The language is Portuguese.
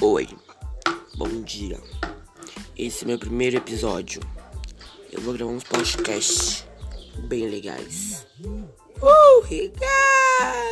Oi, bom dia. Esse é meu primeiro episódio. Eu vou gravar uns podcasts bem legais. Uh, legal!